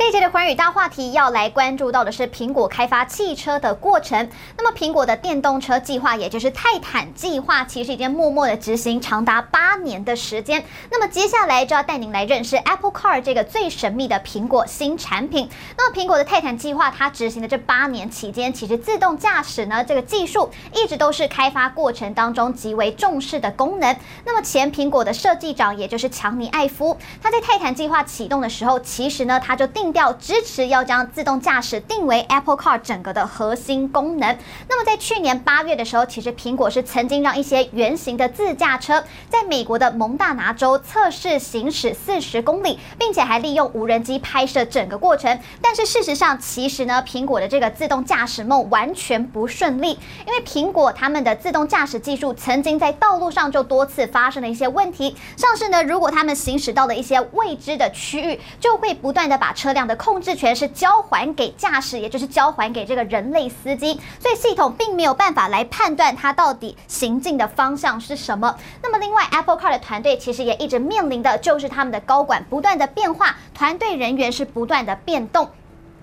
这一节的寰宇大话题要来关注到的是苹果开发汽车的过程。那么，苹果的电动车计划，也就是泰坦计划，其实已经默默的执行长达八年的时间。那么，接下来就要带您来认识 Apple Car 这个最神秘的苹果新产品。那么，苹果的泰坦计划，它执行的这八年期间，其实自动驾驶呢这个技术一直都是开发过程当中极为重视的功能。那么，前苹果的设计长，也就是强尼艾夫，他在泰坦计划启动的时候，其实呢他就定调支持要将自动驾驶定为 Apple Car 整个的核心功能。那么在去年八月的时候，其实苹果是曾经让一些原型的自驾车在美国的蒙大拿州测试行驶四十公里，并且还利用无人机拍摄整个过程。但是事实上，其实呢，苹果的这个自动驾驶梦完全不顺利，因为苹果他们的自动驾驶技术曾经在道路上就多次发生了一些问题，像是呢，如果他们行驶到了一些未知的区域，就会不断的把车车辆的控控制权是交还给驾驶，也就是交还给这个人类司机，所以系统并没有办法来判断它到底行进的方向是什么。那么，另外 Apple Car 的团队其实也一直面临的就是他们的高管不断的变化，团队人员是不断的变动。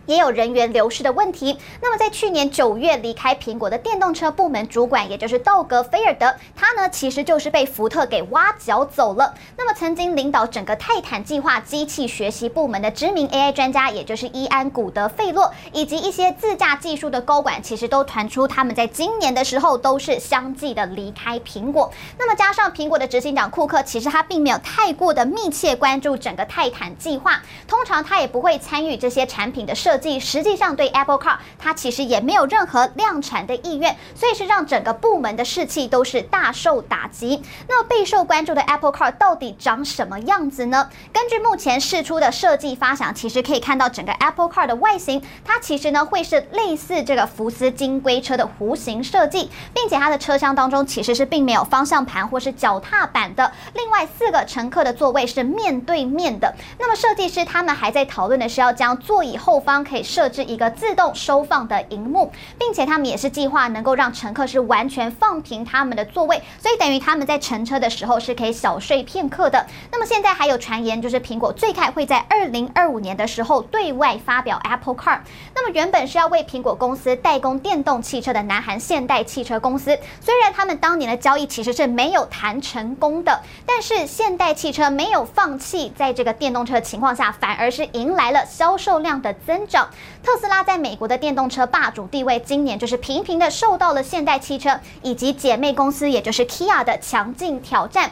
也有人员流失的问题。那么，在去年九月离开苹果的电动车部门主管，也就是道格·菲尔德，他呢其实就是被福特给挖角走了。那么，曾经领导整个泰坦计划机器学习部门的知名 AI 专家，也就是伊安·古德费洛，以及一些自驾技术的高管，其实都传出他们在今年的时候都是相继的离开苹果。那么，加上苹果的执行长库克，其实他并没有太过的密切关注整个泰坦计划，通常他也不会参与这些产品的设。实际上，对 Apple Car，它其实也没有任何量产的意愿，所以是让整个部门的士气都是大受打击。那么备受关注的 Apple Car 到底长什么样子呢？根据目前试出的设计发想，其实可以看到整个 Apple Car 的外形，它其实呢会是类似这个福斯金龟车的弧形设计，并且它的车厢当中其实是并没有方向盘或是脚踏板的。另外四个乘客的座位是面对面的。那么设计师他们还在讨论的是要将座椅后方可以设置一个自动收放的荧幕，并且他们也是计划能够让乘客是完全放平他们的座位，所以等于他们在乘车的时候是可以小睡片刻的。那么现在还有传言，就是苹果最快会在二零二五年的时候对外发表 Apple Car。那么原本是要为苹果公司代工电动汽车的南韩现代汽车公司，虽然他们当年的交易其实是没有谈成功的，但是现代汽车没有放弃，在这个电动车情况下，反而是迎来了销售量的增长。特斯拉在美国的电动车霸主地位，今年就是频频的受到了现代汽车以及姐妹公司，也就是 Kia 的强劲挑战。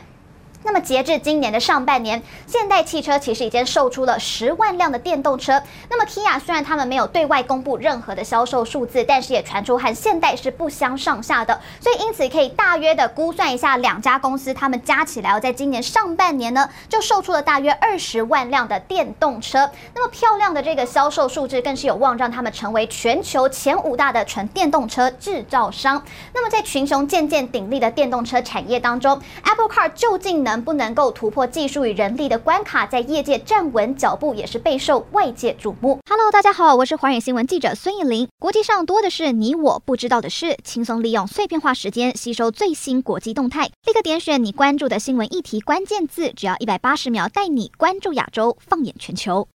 那么截至今年的上半年，现代汽车其实已经售出了十万辆的电动车。那么，Kia 虽然他们没有对外公布任何的销售数字，但是也传出和现代是不相上下的。所以因此可以大约的估算一下，两家公司他们加起来哦在今年上半年呢，就售出了大约二十万辆的电动车。那么漂亮的这个销售数字，更是有望让他们成为全球前五大的纯电动车制造商。那么在群雄渐渐鼎立的电动车产业当中，Apple Car 究竟能能不能够突破技术与人力的关卡，在业界站稳脚步，也是备受外界瞩目。Hello，大家好，我是华远新闻记者孙艺林。国际上多的是你我不知道的事，轻松利用碎片化时间吸收最新国际动态，立刻点选你关注的新闻议题关键字，只要一百八十秒，带你关注亚洲，放眼全球。